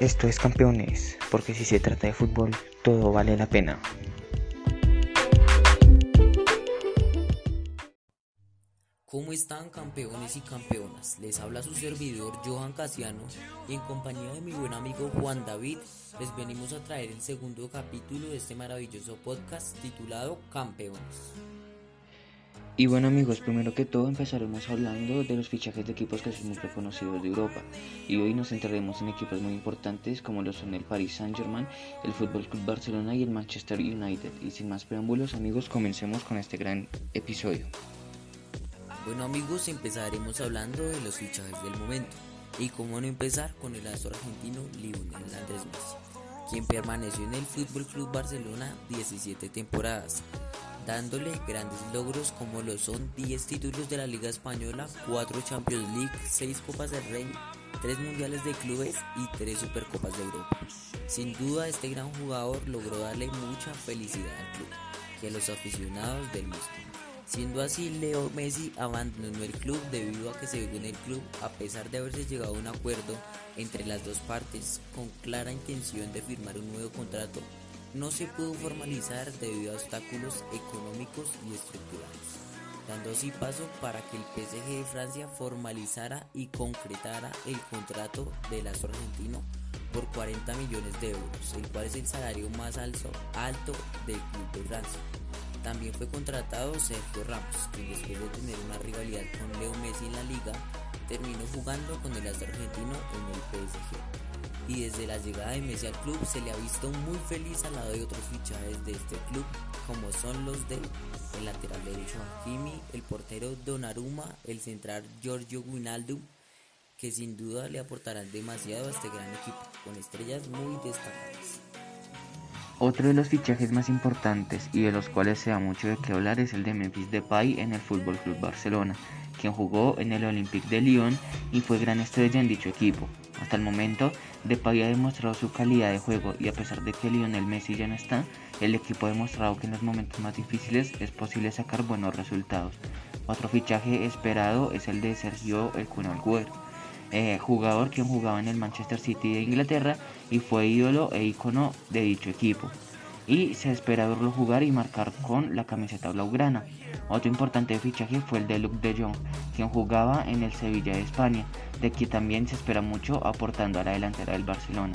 Esto es campeones, porque si se trata de fútbol, todo vale la pena. ¿Cómo están campeones y campeonas? Les habla su servidor Johan Casiano y en compañía de mi buen amigo Juan David les venimos a traer el segundo capítulo de este maravilloso podcast titulado Campeones. Y bueno amigos, primero que todo empezaremos hablando de los fichajes de equipos que son muy reconocidos de Europa. Y hoy nos centraremos en equipos muy importantes como lo son el Paris Saint Germain, el Fútbol Club Barcelona y el Manchester United. Y sin más preámbulos amigos, comencemos con este gran episodio. Bueno amigos, empezaremos hablando de los fichajes del momento. Y cómo no empezar con el astro argentino Lionel Andrés Messi, quien permaneció en el Fútbol Club Barcelona 17 temporadas dándole grandes logros como lo son 10 títulos de la Liga Española, 4 Champions League, 6 Copas del Rey, 3 Mundiales de Clubes y 3 Supercopas de Europa. Sin duda este gran jugador logró darle mucha felicidad al club y a los aficionados del mismo. Siendo así, Leo Messi abandonó el club debido a que se vio en el club a pesar de haberse llegado a un acuerdo entre las dos partes con clara intención de firmar un nuevo contrato no se pudo formalizar debido a obstáculos económicos y estructurales, dando así paso para que el PSG de Francia formalizara y concretara el contrato del astro argentino por 40 millones de euros, el cual es el salario más alto, alto del club de Francia. También fue contratado Sergio Ramos, quien después de tener una rivalidad con Leo Messi en la liga, terminó jugando con el astro argentino en el PSG y desde la llegada de Messi al club se le ha visto muy feliz al lado de otros fichajes de este club como son los de el lateral derecho Hakimi, el portero Donnarumma, el central Giorgio Guinaldo que sin duda le aportarán demasiado a este gran equipo con estrellas muy destacadas. Otro de los fichajes más importantes y de los cuales se da mucho de qué hablar es el de Memphis Depay en el Fútbol Club Barcelona, quien jugó en el Olympique de Lyon y fue gran estrella en dicho equipo. Hasta el momento, Depay ha demostrado su calidad de juego y a pesar de que Lionel Messi ya no está, el equipo ha demostrado que en los momentos más difíciles es posible sacar buenos resultados. Otro fichaje esperado es el de Sergio El Kun eh, jugador quien jugaba en el Manchester City de Inglaterra y fue ídolo e icono de dicho equipo. Y se espera verlo jugar y marcar con la camiseta blaugrana. Otro importante fichaje fue el de Luke de Jong, quien jugaba en el Sevilla de España, de quien también se espera mucho aportando a la delantera del Barcelona.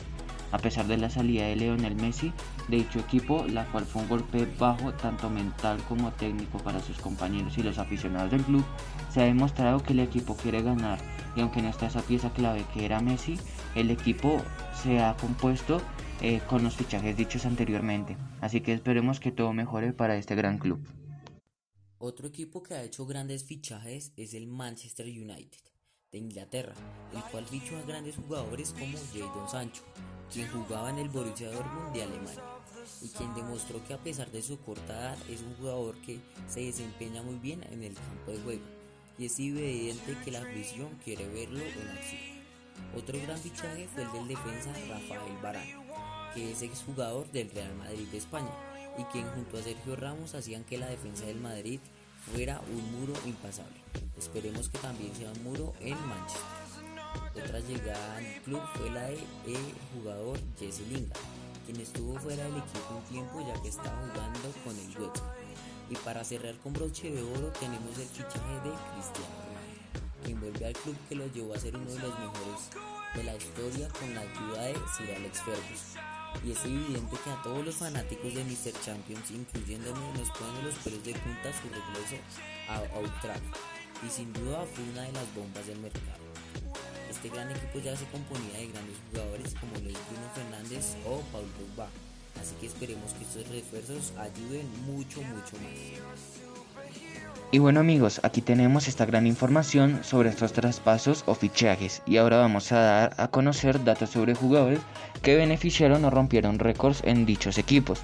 A pesar de la salida de Leonel Messi de dicho equipo, la cual fue un golpe bajo tanto mental como técnico para sus compañeros y los aficionados del club, se ha demostrado que el equipo quiere ganar y aunque no está esa pieza clave que era Messi, el equipo se ha compuesto eh, con los fichajes dichos anteriormente. Así que esperemos que todo mejore para este gran club. Otro equipo que ha hecho grandes fichajes es el Manchester United de Inglaterra, el cual fichó a grandes jugadores como Jadon Sancho, quien jugaba en el Borussia Dortmund de Alemania y quien demostró que a pesar de su corta edad es un jugador que se desempeña muy bien en el campo de juego y es evidente que la afición quiere verlo en acción. Otro gran fichaje fue el del defensa Rafael Varane, que es exjugador del Real Madrid de España y quien junto a Sergio Ramos hacían que la defensa del Madrid fuera un muro impasable. Esperemos que también sea un muro en Manchester. Otra llegada al club fue la de el jugador Jesse Lingard, quien estuvo fuera del equipo un tiempo ya que estaba jugando con el West. Y para cerrar con broche de oro tenemos el fichaje de Cristiano Ronaldo, quien vuelve al club que lo llevó a ser uno de los mejores de la historia con la ayuda de Sir Alex Ferguson y es evidente que a todos los fanáticos de Mr. Champions, incluyéndome, nos ponen los pelos de punta su regreso a Austral y sin duda fue una de las bombas del mercado. Este gran equipo ya se componía de grandes jugadores como Luis Bruno Fernández o Paul Pogba, así que esperemos que estos refuerzos ayuden mucho, mucho más. Y bueno amigos, aquí tenemos esta gran información sobre estos traspasos o fichajes y ahora vamos a dar a conocer datos sobre jugadores que beneficiaron o rompieron récords en dichos equipos.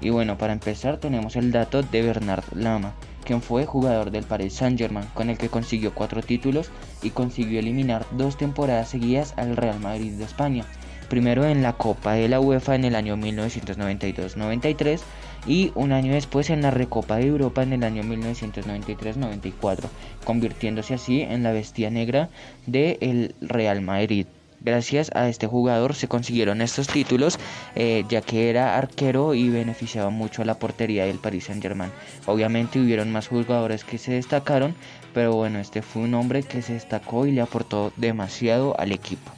Y bueno, para empezar tenemos el dato de Bernard Lama, quien fue jugador del Paris Saint Germain, con el que consiguió cuatro títulos y consiguió eliminar dos temporadas seguidas al Real Madrid de España primero en la Copa de la UEFA en el año 1992-93 y un año después en la Recopa de Europa en el año 1993-94, convirtiéndose así en la bestia negra del Real Madrid Gracias a este jugador se consiguieron estos títulos, eh, ya que era arquero y beneficiaba mucho a la portería del Paris Saint Germain. Obviamente hubieron más jugadores que se destacaron, pero bueno, este fue un hombre que se destacó y le aportó demasiado al equipo.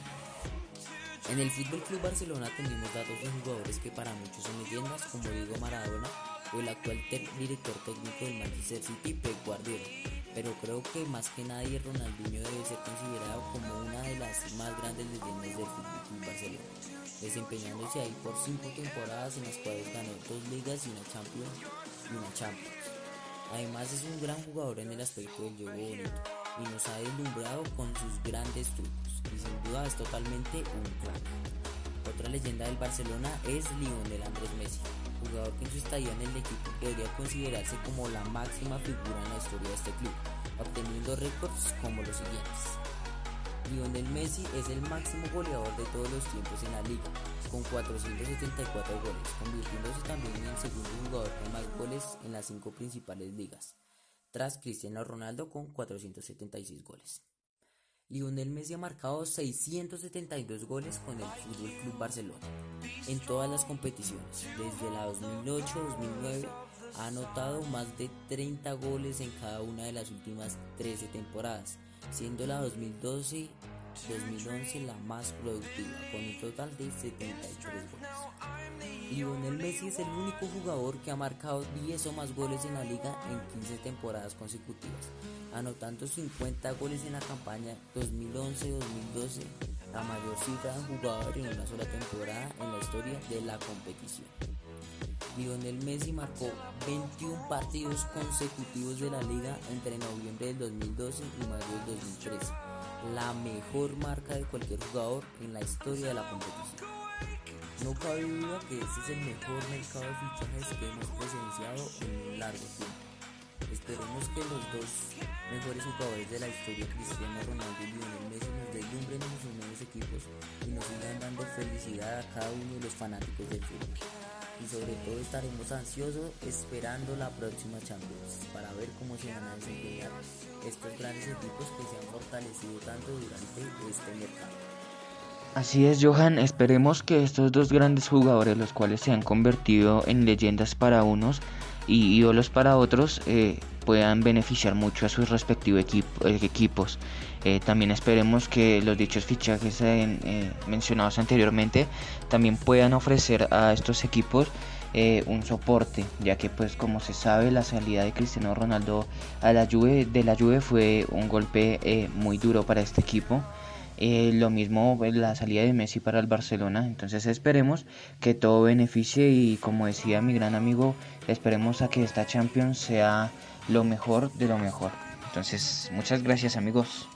En el Fútbol Club Barcelona tenemos datos de jugadores que para muchos son leyendas, como Diego Maradona o el actual director técnico del Manchester City, Pep Guardiola. Pero creo que más que nadie Ronaldinho debe ser considerado como una de las más grandes leyendas del Fútbol Club Barcelona, desempeñándose ahí por cinco temporadas en las cuales ganó dos ligas y una Champions y una Champions. Además es un gran jugador en el aspecto del juego bonito y nos ha deslumbrado con sus grandes trucos sin duda es totalmente un crack. Otra leyenda del Barcelona es Lionel Andrés Messi, jugador que en su estadía en el equipo podría considerarse como la máxima figura en la historia de este club, obteniendo récords como los siguientes. Lionel Messi es el máximo goleador de todos los tiempos en la liga, con 474 goles, convirtiéndose también en el segundo jugador con más goles en las cinco principales ligas, tras Cristiano Ronaldo con 476 goles. Lionel Messi ha marcado 672 goles con el Club Barcelona en todas las competiciones. Desde la 2008-2009 ha anotado más de 30 goles en cada una de las últimas 13 temporadas, siendo la 2012 2011 la más productiva, con un total de 73 goles. Lionel Messi es el único jugador que ha marcado 10 o más goles en la liga en 15 temporadas consecutivas, anotando 50 goles en la campaña 2011-2012, la mayor cifra de jugador en una sola temporada en la historia de la competición. Lionel Messi marcó 21 partidos consecutivos de la liga entre noviembre del 2012 y mayo del 2013, la mejor marca de cualquier jugador en la historia de la competición. No cabe duda que este es el mejor mercado de fichajes que hemos presenciado en un largo tiempo. Esperemos que los dos mejores jugadores de la historia, Cristiano Ronaldo y Lionel Messi, nos deslumbren en sus nuevos equipos y nos sigan dando felicidad a cada uno de los fanáticos del fútbol. Y sobre todo estaremos ansiosos esperando la próxima Champions para ver cómo se van a desempeñar estos grandes equipos que se han fortalecido tanto durante este mercado. Así es, Johan. Esperemos que estos dos grandes jugadores, los cuales se han convertido en leyendas para unos y ídolos para otros, eh, puedan beneficiar mucho a sus respectivos equipos. Eh, también esperemos que los dichos fichajes eh, mencionados anteriormente también puedan ofrecer a estos equipos un soporte, ya que pues como se sabe la salida de Cristiano Ronaldo a la Juve, de la Juve fue un golpe muy duro para este equipo. Eh, lo mismo pues, la salida de Messi para el Barcelona. Entonces esperemos que todo beneficie y como decía mi gran amigo, esperemos a que esta Champions sea lo mejor de lo mejor. Entonces muchas gracias amigos.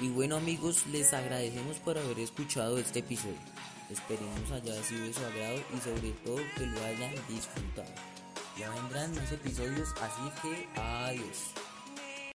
Y bueno amigos, les agradecemos por haber escuchado este episodio. Esperemos haya sido de su agrado y sobre todo que lo hayan disfrutado. Ya vendrán más episodios, así que adiós.